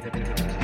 Thank you.